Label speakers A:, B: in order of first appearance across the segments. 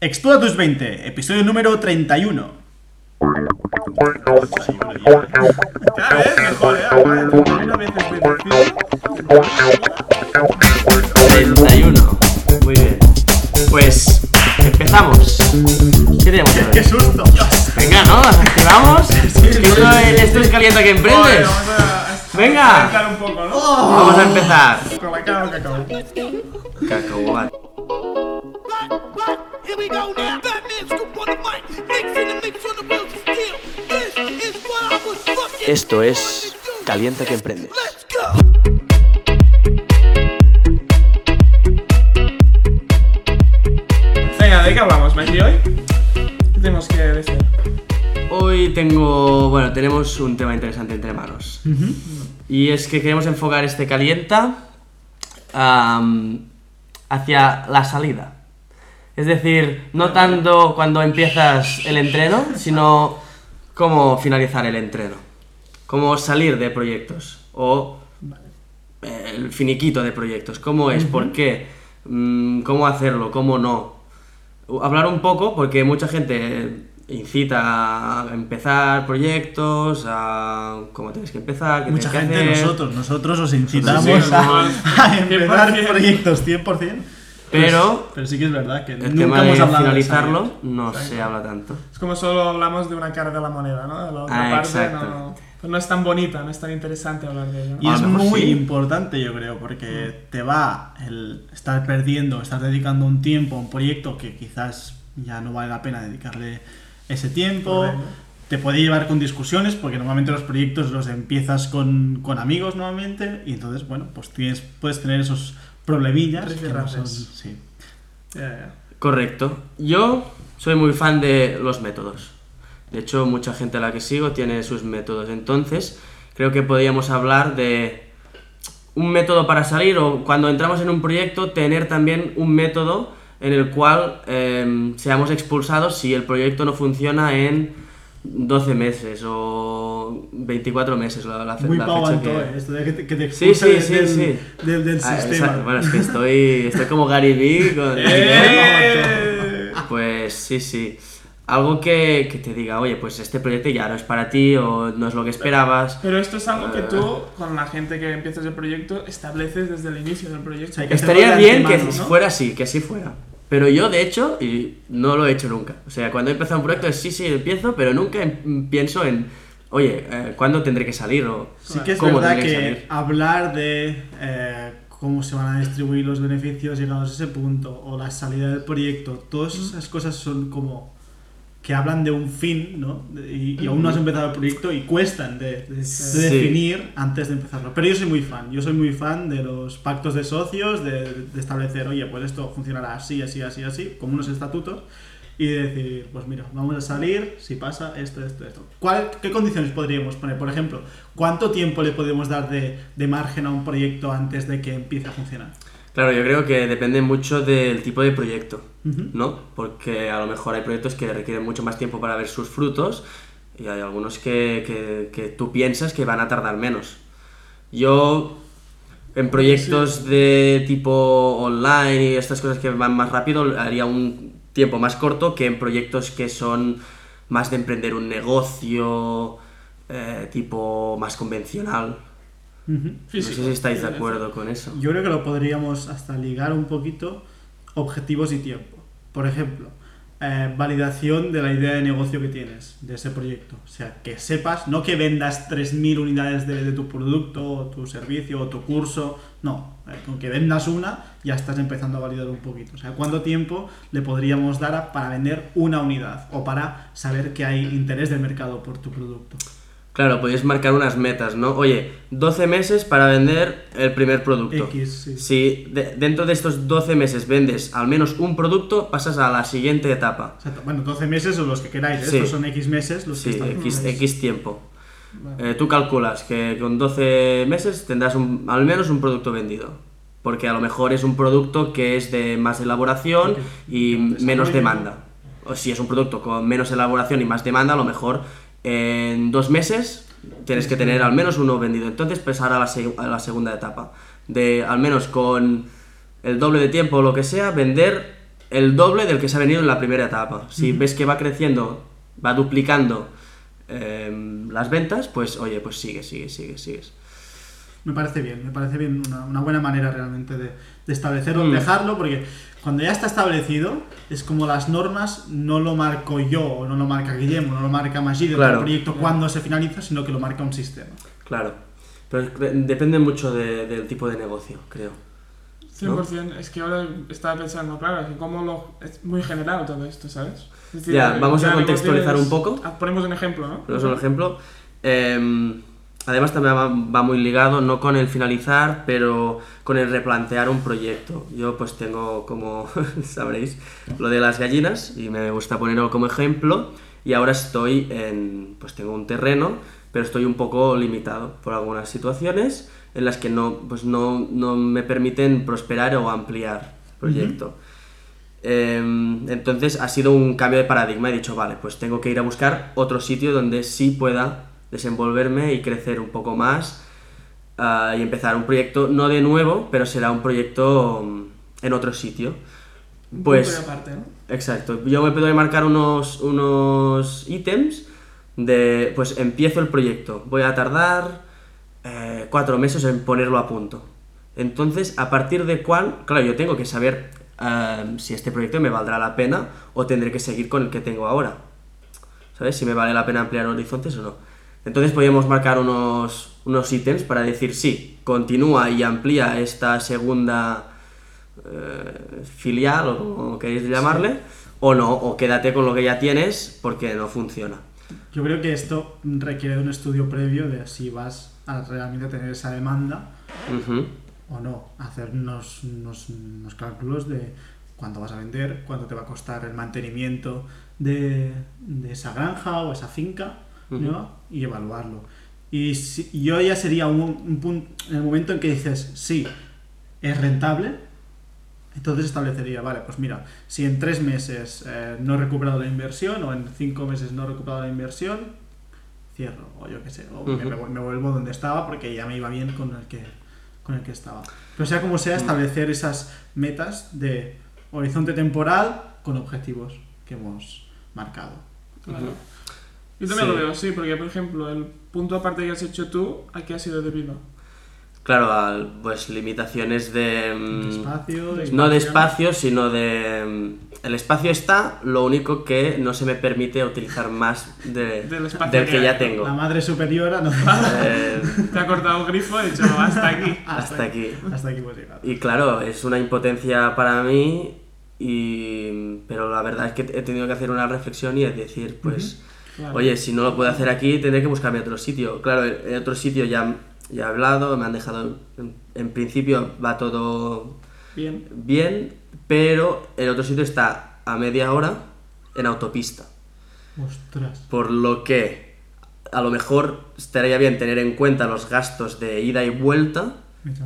A: Explora tus 20, episodio número 31.
B: Cada vez mejor, ¿eh? Una vez.
C: 31. Muy bien. Pues empezamos. ¿Qué tenemos que
A: ¡Qué
C: ver?
A: susto!
C: Venga, ¿no? ¿Nos activamos? esto, es- esto es calienta que emprendes.
B: Bueno, vamos a- a
C: Venga.
B: calentar un poco, ¿no?
C: Vamos a empezar. Cacahuate. Esto es Calienta que emprendes.
D: Go.
B: Venga, ¿de qué hablamos, Mikey, hoy? ¿Qué tenemos que decir?
C: Hoy tengo, bueno, tenemos un tema interesante entre manos. Y es que queremos enfocar este calienta hacia la salida. Es decir, no tanto cuando empiezas el entreno, sino cómo finalizar el entreno. Cómo salir de proyectos. O eh, el finiquito de proyectos. ¿Cómo es? ¿Por qué? Mm, ¿Cómo hacerlo? ¿Cómo no? Hablar un poco, porque mucha gente incita a empezar proyectos, a cómo tienes que empezar, qué
A: Mucha
C: que
A: gente,
C: hacer.
A: nosotros, nosotros os incitamos
B: Sí, sí,
A: a, empezar
B: 100%.
A: proyectos 100%.
C: Pero
A: Pues- pero sí que es verdad que
C: el
A: nunca
C: tema
A: hemos
C: de
A: hablado de
C: finalizarlo
A: salir.
C: no
B: Exacto.
C: se habla tanto.
B: Es como solo hablamos de una cara de la moneda, ¿no? De la otra
C: Ah,
B: parte
C: exacto.
B: no, pues no es tan bonita, no es tan interesante hablar de ello. ¿no?
A: Y es muy
C: sí.
A: importante, yo creo, porque te va el estar perdiendo, estar dedicando un tiempo a un proyecto que quizás ya no vale la pena dedicarle ese tiempo.
B: Correcto.
A: Te puede llevar con discusiones, porque normalmente los proyectos los empiezas con, con amigos normalmente, y entonces, bueno, pues tienes, puedes tener esos problemillas. que no son-
B: Rifirrafes.
A: sí.
C: Correcto. Yo soy muy fan de los métodos. De hecho, mucha gente a la que sigo tiene sus métodos. Entonces, creo que podríamos hablar de un método para salir o cuando entramos en un proyecto, tener también un método en el cual eh, seamos expulsados si el proyecto no funciona en 12 meses o 24 meses. La, la,
A: Muy
C: la fecha que-
A: eh, esto de que te, que te
C: Sí, sí,
A: del,
C: sí,
A: del-
C: sí.
A: del- del
C: Ah,
A: sistema.
C: exacto. Bueno, es que estoy, estoy como Gary Vee con...
B: ¡Eh!
C: Pues sí, sí. Algo que, que te diga, oye, pues este proyecto ya no es para ti o no es lo que esperabas.
B: Pero esto es algo que
C: Eh.
B: tú, con la gente que empiezas el proyecto, estableces desde el inicio del proyecto.
A: O sea, que
C: Estaría bien que
A: ¿no?
C: fuera así, que así fuera. Pero yo, de hecho, y no lo he hecho nunca. O sea, cuando he empezado un proyecto es sí, sí, empiezo, pero nunca em- pienso en, oye, eh, ¿cuándo tendré que salir? O
A: Sí que es
C: cómo
A: verdad que
C: salir.
A: hablar de eh, cómo se van a distribuir los beneficios llegados a ese punto o la salida del proyecto, todas esas cosas son como que hablan de un fin, ¿no? Y, y aún no has empezado el proyecto y cuestan de, de- de
C: Sí.
A: definir antes de empezarlo. Pero yo soy muy fan, yo soy muy fan de los pactos de socios, de, de establecer, oye, pues esto funcionará así, así, así, así, como unos estatutos. Y de decir, pues mira, vamos a salir si pasa esto, esto, esto. ¿Cuál, ¿Qué condiciones podríamos poner? Por ejemplo, ¿cuánto tiempo le podemos dar de, de margen a un proyecto antes de que empiece a funcionar?
C: Claro, yo creo que depende mucho del tipo de proyecto, ¿no? Porque a lo mejor hay proyectos que requieren mucho más tiempo para ver sus frutos y hay algunos que, que- que tú piensas que van a tardar menos. Yo, en proyectos de tipo online y estas cosas que van más rápido, haría un tiempo más corto que en proyectos que son más de emprender un negocio, eh, tipo más convencional.
A: Ujú.
C: No
B: Físico.
C: sé si estáis de acuerdo con eso.
A: Yo creo que lo podríamos hasta ligar un poquito objetivos y tiempo. Por ejemplo, eh, validación de la idea de negocio que tienes, de ese proyecto. O sea, que sepas, no que vendas 3.000 unidades de, tu producto, o tu servicio, o tu curso, no. eh, con que vendas una, ya estás empezando a validar un poquito. O sea, ¿cuánto tiempo le podríamos dar a- para vender una unidad? O para saber que hay interés del mercado por tu producto.
C: Claro, podéis marcar unas metas, ¿no? Oye, 12 meses para vender el primer producto.
A: X, sí.
C: Si de- dentro de estos 12 meses vendes al menos un producto, pasas a la siguiente etapa.
A: Exacto. Bueno, 12 meses o los que queráis. ¿eh?
C: Sí.
A: Estos son X meses los que
C: Sí,
A: están.
C: X, X tiempo.
B: Vale.
C: Eh, tú calculas que con 12 meses tendrás un- al menos un producto vendido. Porque a lo mejor es un producto que es de más elaboración y menos demanda. O si es un producto con menos elaboración y más demanda, a lo mejor en dos meses tienes que tener al menos uno vendido. Entonces pasar a la, seg- a la segunda etapa. De al menos con el doble de tiempo o lo que sea, vender el doble del que se ha venido en la primera etapa. Si ves que va creciendo, va duplicando eh, las ventas, pues oye, pues sigue, sigue, sigue, sigues.
A: Me parece bien, me parece bien una, una buena manera realmente de, de establecerlo,
C: Mm.
A: dejarlo, porque cuando ya está establecido, es como las normas no lo marco yo, o no lo marca Guillermo, no lo marca Magid,
C: Claro.
A: el proyecto cuando se finaliza, sino que lo marca un sistema.
C: Claro. Pero depende mucho de- del tipo de negocio, creo.
E: 100%, es que ahora estaba pensando, claro, que como lo, es muy general todo esto, ¿sabes? Es decir,
C: Ya, vamos a contextualizar un poco.
E: ah, Ponemos un ejemplo, ¿no?
C: Es un ejemplo. Eh, además también va, va muy ligado, no con el finalizar, pero con el replantear un proyecto. Yo pues tengo, como sabréis, lo de las gallinas y me gusta ponerlo como ejemplo. Y ahora estoy en, pues tengo un terreno, pero estoy un poco limitado por algunas situaciones en las que no, pues no, no me permiten prosperar o ampliar el proyecto. Em, entonces ha sido un cambio de paradigma. He dicho, vale, pues tengo que ir a buscar otro sitio donde sí pueda desenvolverme y crecer un poco más ah, y empezar un proyecto, no de nuevo, pero será un proyecto mm, en otro sitio. Pues,
E: aparte, ¿no?
C: exacto. Yo me puedo marcar unos, unos ítems de, pues empiezo el proyecto. Voy a tardar eh, cuatro meses en ponerlo a punto. Entonces, a partir de cuál, claro, yo tengo que saber eh, si este proyecto me valdrá la pena o tendré que seguir con el que tengo ahora. ¿Sabes? Si me vale la pena ampliar horizontes o no. Entonces podríamos marcar unos, unos ítems para decir sí, continúa y amplía esta segunda eh, filial o como queréis llamarle, o no, o quédate con lo que ya tienes porque no funciona.
A: Yo creo que esto requiere de un estudio previo de si vas a realmente tener esa demanda o no. Hacer unos, unos, unos cálculos de cuánto vas a vender, cuánto te va a costar el mantenimiento de, de esa granja o esa finca
C: Ujú.
A: nueva y evaluarlo. Y si- y yo ya sería un, un punto, en el momento en que dices, sí, es rentable, entonces establecería, vale, pues mira, si en tres meses eh, no he recuperado la inversión o en cinco meses no he recuperado la inversión, cierro, o yo qué sé, o me,
C: Ujú.
A: me me vuelvo donde estaba porque ya me iba bien con el que, con el que estaba. Pero sea como sea, establecer esas metas de horizonte temporal con objetivos que hemos marcado.
E: Claro. Yo también
C: Sí.
E: lo veo, sí, porque por ejemplo, el punto aparte que has hecho tú, ¿a qué ha sido debido?
C: Claro, al- pues limitaciones de... mm,
A: De espacio, de-
C: No de espacio, sino de... mm, El espacio está, lo único que no se me permite utilizar más de-
E: Del espacio
C: del
E: que
C: que ya tengo.
A: la madre superiora no
C: Eh,
E: Te ha cortado el grifo y he dicho, "No, hasta aquí.
C: hasta aquí.
A: hasta aquí hemos llegado.
C: Y claro, es una impotencia para mí, y... pero la verdad es que he tenido que hacer una reflexión y es decir, pues, Oye, si no lo puedo hacer aquí, tendré que buscarme otro sitio. Claro, en otro sitio ya, ya he hablado, me han dejado, en, en principio va todo
E: Bien.
C: bien, pero el otro sitio está a media hora en autopista.
A: Ostras.
C: Por lo que a lo mejor estaría bien tener en cuenta los gastos de ida y vuelta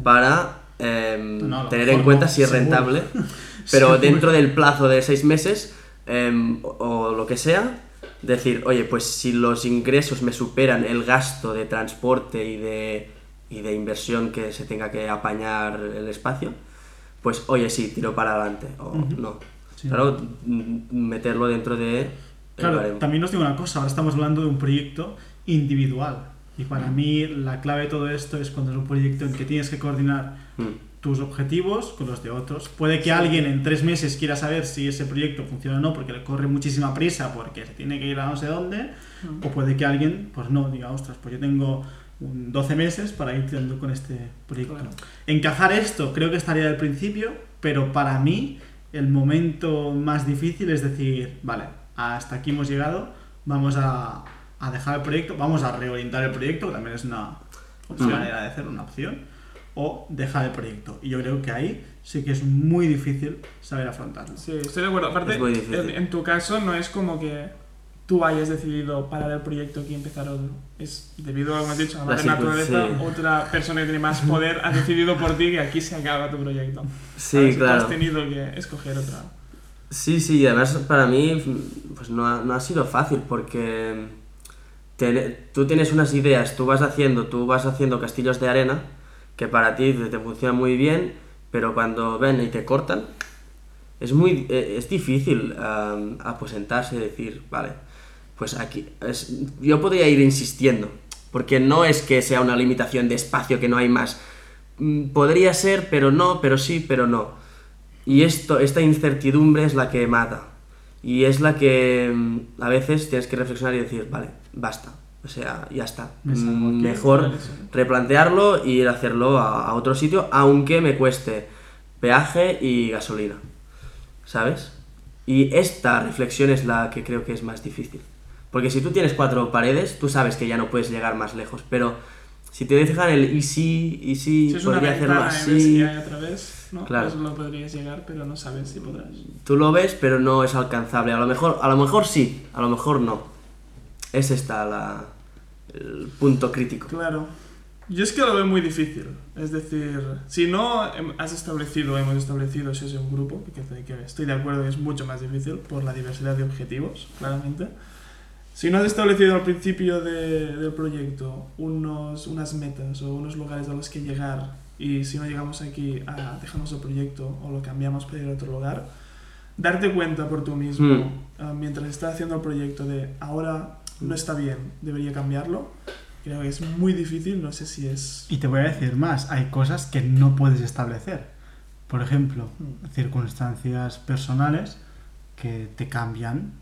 C: para em,
A: No,
C: tener en cuenta
A: no,
C: si es
A: seguro.
C: rentable. Pero
A: Seguro.
C: dentro del plazo de seis meses em, o, o lo que sea, decir, oye, pues si los ingresos me superan el gasto de transporte y de, y de inversión que se tenga que apañar el espacio, pues oye, sí, tiro para adelante. O no.
A: Sí.
C: Claro, m- meterlo dentro de...
A: Claro, también os digo una cosa, ahora estamos hablando de un proyecto individual. Y para mí la clave de todo esto es cuando es un proyecto en que tienes que coordinar
C: Mm.
A: Tus objetivos con los de otros. Puede que alguien en tres meses quiera saber si ese proyecto funciona o no porque le corre muchísima prisa porque se tiene que ir a no sé dónde. O puede que alguien, pues no, diga, ostras, pues yo tengo un 12 meses para ir tirando con este proyecto.
E: Claro.
A: Encajar esto creo que estaría al principio, pero para mí el momento más difícil es decir, vale, hasta aquí hemos llegado, vamos a, a dejar el proyecto, vamos a reorientar el proyecto, que también es una
C: Mm.
A: manera de hacer una opción, o dejar el proyecto. Y yo creo que ahí sí que es muy difícil saber afrontarlo.
E: Sí, estoy de acuerdo. Aparte, en, en tu caso no es como que tú hayas decidido parar el proyecto y empezar otro. Es debido a, como has dicho, a la
C: La
E: madre naturaleza,
C: sí.
E: otra persona que tiene más poder ha decidido por ti que aquí se acaba tu proyecto.
C: Sí,
E: que
C: claro.
E: has tenido que escoger otra.
C: Sí, sí, y además para mí pues no ha, no ha sido fácil porque te- tú tienes unas ideas, tú vas haciendo, tú vas haciendo castillos de arena que para ti te, funcionan muy bien, pero cuando ven y te cortan, es muy eh, es difícil am, aposentarse y decir, vale, pues aquí yo podría ir insistiendo, porque no es que sea una limitación de espacio que no hay más. Mm, Podría ser, pero no, pero sí, pero no. Y esto, esta incertidumbre es la que mata. Y es la que mm, a veces tienes que reflexionar y decir, vale, basta. O sea, ya está. Mm, Mejor
E: sí.
C: replantearlo y ir a hacerlo a, a otro sitio, aunque me cueste peaje y gasolina. ¿Sabes? Y esta reflexión es la que creo que es más difícil. Porque si tú tienes cuatro paredes, tú sabes que ya no puedes llegar más lejos. Pero si te dejan el y si, y si,
E: Si
C: podría hacerlo así.
E: otra vez, ¿no?
C: Claro.
E: Pues lo podrías llegar, pero no sabes si podrás.
C: Tú lo ves, pero no es alcanzable. A lo mejor, a lo mejor sí, a lo mejor no. Es esta la, el punto crítico.
E: Claro. Yo es que lo veo muy difícil. Es decir, si no hem- has establecido, hemos establecido si es un grupo, que, que estoy de acuerdo que es mucho más difícil por la diversidad de objetivos, claramente. Si no has establecido al principio de- del proyecto unos, unas metas o unos lugares a los que llegar y si no llegamos aquí, ah, dejamos el proyecto o lo cambiamos para ir a otro lugar, darte cuenta por tú mismo
C: Mm.
E: ah, mientras estás haciendo el proyecto de ahora no está bien, debería cambiarlo, creo que es muy difícil, no sé si es...
A: Y te voy a decir más, hay cosas que no puedes establecer. Por ejemplo,
E: Mm.
A: circunstancias personales que te cambian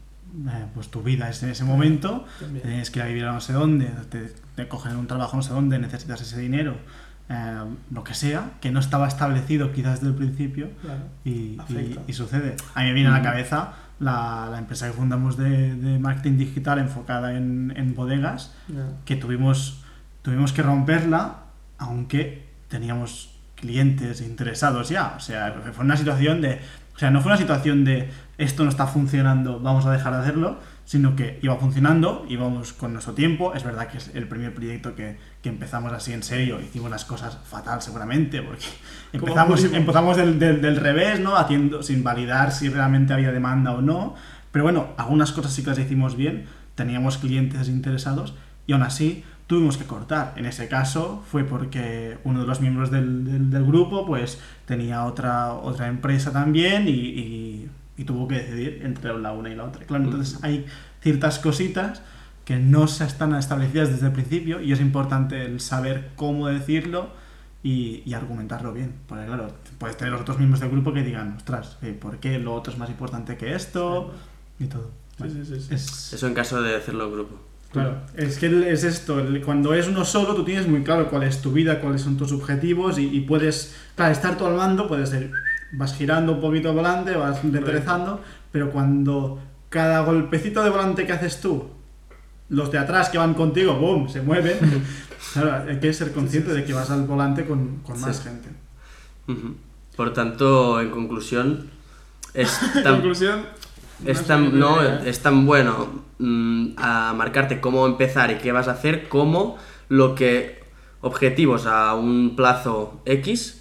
A: eh, pues tu vida en ese momento.
E: También.
A: Tienes que ir a vivir a no sé dónde, te, te cogen un trabajo no sé dónde, necesitas ese dinero, eh, lo que sea, que no estaba establecido quizás desde el principio
E: Claro.
A: y, y-
E: Afecta.
A: y sucede. A mí me viene a la
C: Mm.
A: cabeza la, la empresa que fundamos de, de marketing digital enfocada en, en bodegas, que tuvimos, tuvimos que romperla, aunque teníamos clientes interesados ya. O sea, fue una situación de. O sea, no fue una situación de esto no está funcionando, vamos a dejar de hacerlo, sino que iba funcionando, íbamos con nuestro tiempo. Es verdad que es el primer proyecto que, que empezamos así en serio, hicimos las cosas fatal seguramente, porque empezamos, empezamos del, del- del revés, ¿no? Haciendo, sin validar si realmente había demanda o no. Pero bueno, algunas cosas sí que las hicimos bien, teníamos clientes interesados y aún así tuvimos que cortar. En ese caso fue porque uno de los miembros del, del- del grupo pues tenía otra, otra empresa también y, y- y tuvo que decidir entre la una y la otra. Claro, entonces hay ciertas cositas que no se están establecidas desde el principio y es importante el saber cómo decirlo y, y argumentarlo bien. Porque claro, puedes tener los otros miembros del grupo que digan, ostras, eh, ¿por qué lo otro es más importante que esto? Y todo.
E: Sí, sí, sí, sí.
A: Es,
C: Eso en caso de hacerlo en grupo.
A: Claro, es que es esto, cuando es uno solo tú tienes muy claro cuál es tu vida, cuáles son tus objetivos y, y puedes, claro, estar tú al mando, puedes ser, vas girando un poquito de volante, vas enderezando, pero cuando cada golpecito de volante que haces tú, los de atrás que van contigo, ¡boom!, se mueven, claro, hay que ser consciente de que vas al volante con, con más
C: Sí.
A: gente.
C: Por tanto, en conclusión, es tan,
E: conclusión,
C: es tan, no,
E: ¿eh?
C: es tan bueno mm, a marcarte cómo empezar y qué vas a hacer como lo que objetivos a un plazo X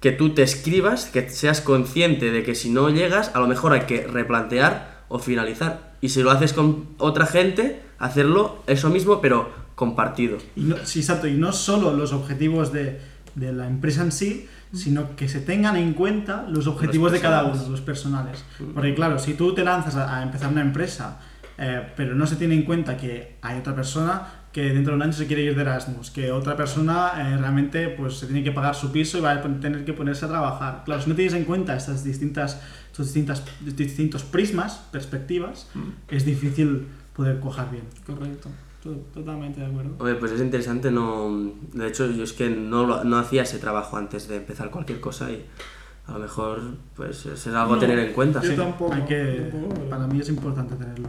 C: que tú te escribas, que seas consciente de que si no llegas, a lo mejor hay que replantear o finalizar. Y si lo haces con otra gente, hacerlo eso mismo, pero compartido.
A: Y no, sí, exacto, y no solo los objetivos de, de la empresa en sí, sino que se tengan en cuenta los objetivos de cada uno, los personales. Porque claro, si tú te lanzas a, a empezar una empresa, eh, pero no se tiene en cuenta que hay otra persona que dentro de un año se quiere ir de Erasmus, que otra persona eh, realmente pues se tiene que pagar su piso y va a tener que ponerse a trabajar. Claro, si no tienes en cuenta estas distintas, estos distintas, distintos prismas, perspectivas, es difícil poder cuajar bien.
E: Correcto, to- totalmente de acuerdo.
C: Oye, pues es interesante, no... De hecho, yo es que no, lo- no hacía ese trabajo antes de empezar cualquier cosa y a lo mejor, pues, es algo a
E: No,
C: tener en cuenta.
E: yo
C: sí.
E: tampoco.
A: Hay que,
E: tampoco, pero-
A: para mí es importante tenerlo.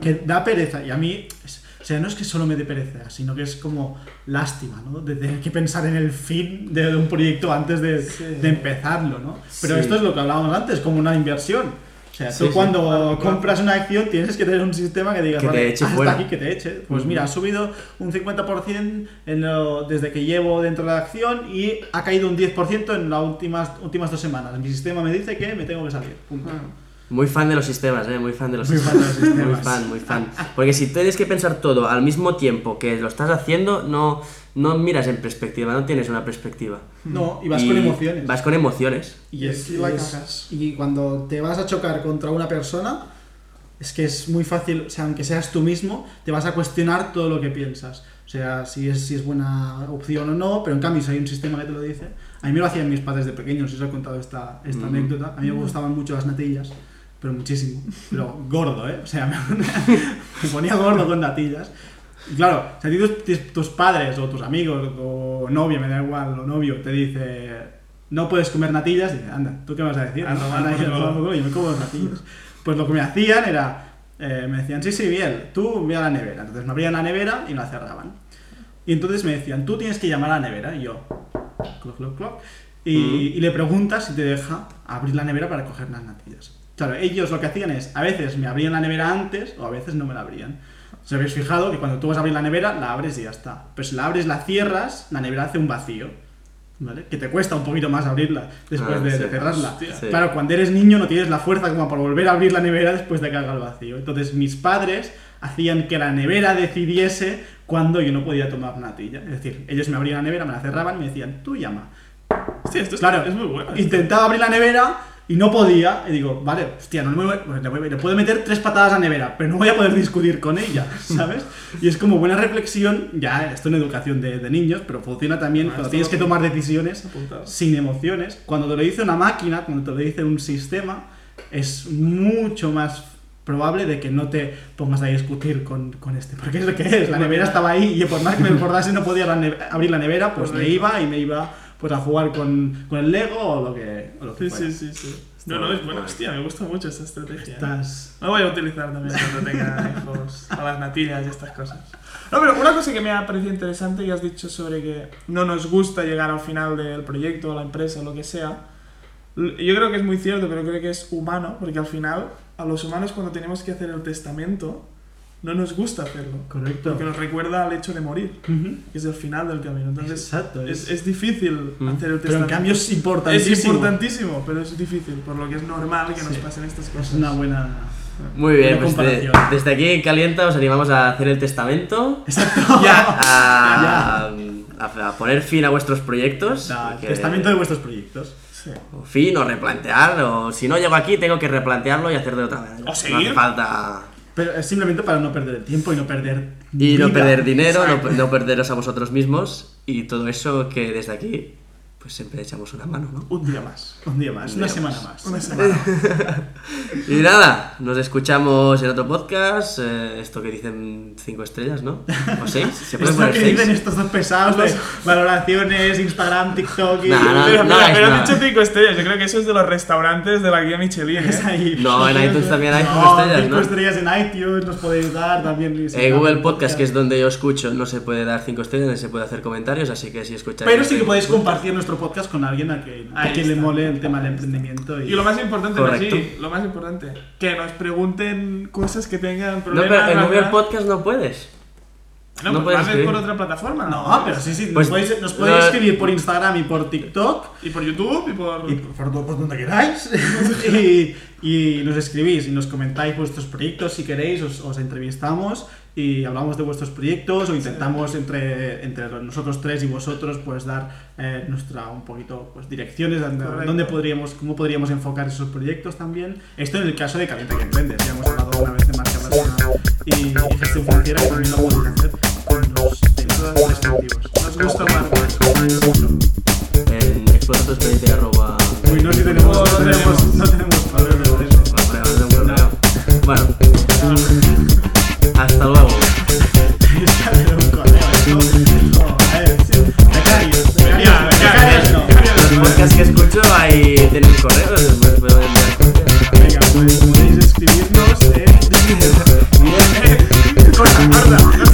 A: Que da pereza, y a mí, es- o sea, no es que solo me dé pereza, sino que es como lástima, ¿no? De tener que pensar en el fin de un proyecto antes de,
E: Sí.
A: de empezarlo, ¿no? Pero
C: Sí.
A: esto es lo que hablábamos antes, como una inversión. O sea,
C: Sí,
A: tú cuando
E: Claro, claro.
A: compras una acción tienes que tener un sistema que diga,
C: Que te
A: vale,
C: eche
A: hasta
C: fuera.
A: aquí que te eche. Pues
C: Ujú.
A: mira, ha subido un 50% en lo- desde que llevo dentro de la acción y ha caído un 10% en las últimas, últimas dos semanas. Mi sistema me dice que me tengo que salir. Punto.
E: Ah,
C: Muy fan de los sistemas, ¿eh? Muy fan de los
A: Muy fan de los
C: sistemas. Muy fan, muy fan. Porque si tienes que pensar todo al mismo tiempo que lo estás haciendo, no, no miras en perspectiva, no tienes una perspectiva.
A: No, y vas con emociones.
C: Vas con emociones.
A: Y, es,
E: Y la
A: es-
E: cagas.
A: y cuando te vas a chocar contra una persona, es que es muy fácil, o sea, aunque seas tú mismo, te vas a cuestionar todo lo que piensas. O sea, si es, si es buena opción o no, pero en cambio, si hay un sistema que te lo dice, a mí me lo hacían mis padres de pequeños, si os he contado esta, esta
C: Mm.
A: anécdota. A mí me gustaban mucho las natillas, pero muchísimo. Pero gordo, ¿eh? O sea, me, ponía gordo con natillas. Y claro, si a ti tus, tus padres o tus amigos o novia, me da igual, o novio, te dice no puedes comer natillas, dice, anda, ¿tú qué vas a decir? Anda,
E: por
A: yo yo me como las natillas. Pues lo que me hacían era, eh, me decían, sí, sí, bien, tú ve a la nevera. Entonces me abrían la nevera y la cerraban. Y entonces me decían, tú tienes que llamar a la nevera. Y yo, cloc, cloc, cloc. Y, y le preguntas si te deja abrir la nevera para coger las natillas. Claro, ellos lo que hacían es, a veces me abrían la nevera antes o a veces no me la abrían. ¿Os habéis fijado que cuando tú vas a abrir la nevera, la abres y ya está? Pero si la abres, la cierras, la nevera hace un vacío. ¿Vale? Que te cuesta un poquito más abrirla después
C: Ah,
A: de,
C: sí.
A: de cerrarla.
C: Sí.
A: Claro, cuando eres niño no tienes la fuerza como para volver a abrir la nevera después de que haga el vacío. Entonces mis padres hacían que la nevera decidiese cuando yo no podía tomar natilla. Es decir, ellos me abrían la nevera, me la cerraban y me decían, tú llama.
E: Hostia, esto es,
A: Claro,
E: es muy bueno.
A: Intentaba abrir la nevera y no podía. Y digo, vale, hostia, no me voy- le, voy- le puedo meter tres patadas a nevera, pero no voy a poder discutir con ella, ¿sabes? Y es como buena reflexión, ya esto en educación de, de niños, pero funciona también
E: Ah,
A: cuando tienes que tomar decisiones
E: Apuntado.
A: sin emociones. Cuando te lo dice una máquina, cuando te lo dice un sistema, es mucho más probable de que no te pongas a discutir con, con este. Porque es lo que es, la nevera estaba ahí y por más que me recordase no podía la abrir la nevera, pues me
E: Correcto.
A: iba y me iba pues a jugar con, con el Lego o lo que, o lo que
E: Sí,
A: fuera.
E: sí, sí, sí. No, no, es bueno, hostia, me gusta mucho esta estrategia.
A: Estás...
E: Lo voy a utilizar también cuando tenga hijos a las natillas y estas cosas. No, pero una cosa que me ha parecido interesante y has dicho sobre que no nos gusta llegar al final del proyecto, a la empresa, lo que sea. Yo creo que es muy cierto, pero creo que es humano, porque al final, a los humanos cuando tenemos que hacer el testamento, no nos gusta hacerlo.
A: Correcto.
E: Porque nos recuerda al hecho de morir, que es el final del camino. Entonces,
A: Exacto.
E: es,
A: Es,
E: es difícil hacer el
A: pero en
E: testamento.
A: cambio es importantísimo.
E: Es importantísimo, pero es difícil, por lo que es normal que nos pasen estas
A: Es
E: cosas.
A: una buena...
C: Muy bien, pues de- desde aquí en Calienta os animamos a hacer el testamento,
A: Exacto.
C: a, a- a poner fin a vuestros proyectos.
A: Da, el testamento de vuestros proyectos.
E: Sí.
C: o fin o replantear, o si no llego aquí tengo que replantearlo y hacer de otra manera.
E: O
C: No
E: seguir.
C: hace falta...
A: Pero es simplemente para no perder el tiempo y no perder
C: Y no perder dinero, no, no perderos a vosotros mismos y todo eso que desde aquí pues siempre echamos una mano, ¿no?
E: Un día más.
A: Un día más,
C: Un
A: una
C: día
A: semana
C: más.
A: más.
E: Una semana.
C: Y nada, nos escuchamos en otro podcast, eh, esto que dicen cinco estrellas, ¿no? ¿O seis? ¿Se pueden
A: Esto
C: poner
A: que
C: seis?
A: dicen estos dos pesados de valoraciones, Instagram, TikTok y...
C: Nah, no,
E: pero
C: no
E: pero- pero has dicho 5 estrellas. Yo creo que eso es de los restaurantes de la guía Michelin. ¿eh?
A: Es ahí.
C: No, en iTunes también hay cinco
A: No,
C: estrellas,
A: cinco
C: ¿no?
A: estrellas en iTunes, nos podéis dar también.
C: En
A: visitar
C: Google Podcast, que es donde yo escucho, no se puede dar cinco estrellas, ni se puede hacer comentarios, así que si escucháis...
A: Pero sí que podéis compartir nuestro podcast con alguien a quien, a
E: Ahí
A: quien le mole el tema del emprendimiento. Y,
E: Y lo más importante, sí, lo más importante, que nos pregunten cosas que tengan
C: No,
E: problemas.
C: pero en. Google Podcast no puedes.
E: No,
C: no
E: pues
C: puedes escribir.
E: por otra plataforma.
A: No, pero sí, sí,
C: Pues-
A: nos podéis, nos podéis
C: no-
A: escribir por Instagram y por TikTok.
E: Y por YouTube y por.
A: Y por, por- por donde queráis. y, y nos escribís y nos comentáis vuestros proyectos si queréis, os, os entrevistamos y hablamos de vuestros proyectos o intentamos entre, entre nosotros tres y vosotros pues dar eh, nuestra un poquito pues direcciones donde, donde podríamos cómo podríamos enfocar esos proyectos también. Esto en el caso de Calienta que emprendes ya hemos hablado una vez de marca personal y, y gestión financiera que también lo hacer con los temas respectivos.
E: Nos gusta hablar.
C: En explora tu experiencia arroba...
A: Uy, no, si tenemos, no,
E: No, no
A: tenemos, no tenemos.
C: No, no. Bueno, hasta luego.
A: Correo.
C: Los podcasts que escucho ahí tienen correos.
A: Venga, pues podéis escribirnos en... Corta,